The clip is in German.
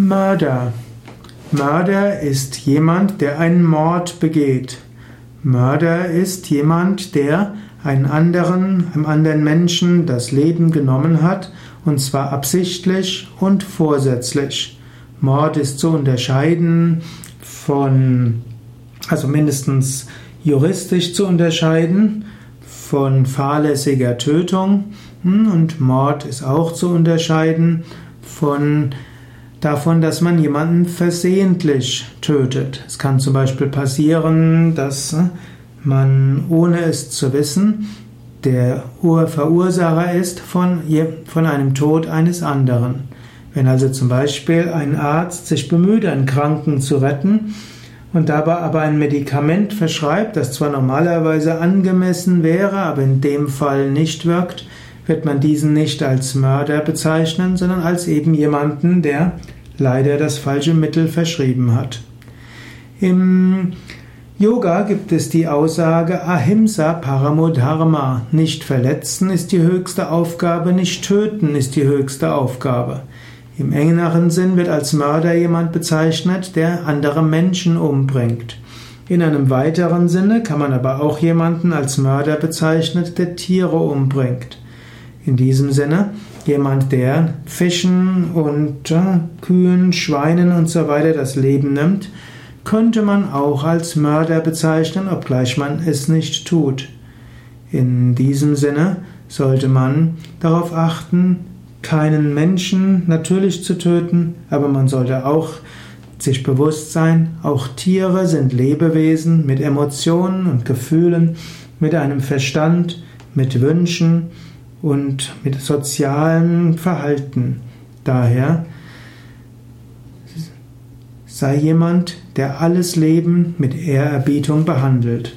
Mörder. Mörder ist jemand, der einen Mord begeht. Mörder ist jemand, der einen anderen, einem anderen Menschen das Leben genommen hat, und zwar absichtlich und vorsätzlich. Mord ist zu unterscheiden von, also mindestens juristisch zu unterscheiden von fahrlässiger Tötung hm, und Mord ist auch zu unterscheiden von davon, dass man jemanden versehentlich tötet. Es kann zum Beispiel passieren, dass man, ohne es zu wissen, der Verursacher ist von, von einem Tod eines anderen. Wenn also zum Beispiel ein Arzt sich bemüht, einen Kranken zu retten und dabei aber ein Medikament verschreibt, das zwar normalerweise angemessen wäre, aber in dem Fall nicht wirkt, wird man diesen nicht als Mörder bezeichnen, sondern als eben jemanden, der leider das falsche Mittel verschrieben hat. Im Yoga gibt es die Aussage Ahimsa Paramodharma. Nicht verletzen ist die höchste Aufgabe, nicht töten ist die höchste Aufgabe. Im engeren Sinn wird als Mörder jemand bezeichnet, der andere Menschen umbringt. In einem weiteren Sinne kann man aber auch jemanden als Mörder bezeichnen, der Tiere umbringt. In diesem Sinne jemand, der Fischen und äh, Kühen, Schweinen und so weiter das Leben nimmt, könnte man auch als Mörder bezeichnen, obgleich man es nicht tut. In diesem Sinne sollte man darauf achten, keinen Menschen natürlich zu töten, aber man sollte auch sich bewusst sein, auch Tiere sind Lebewesen mit Emotionen und Gefühlen, mit einem Verstand, mit Wünschen und mit sozialem Verhalten. Daher sei jemand, der alles Leben mit Ehrerbietung behandelt.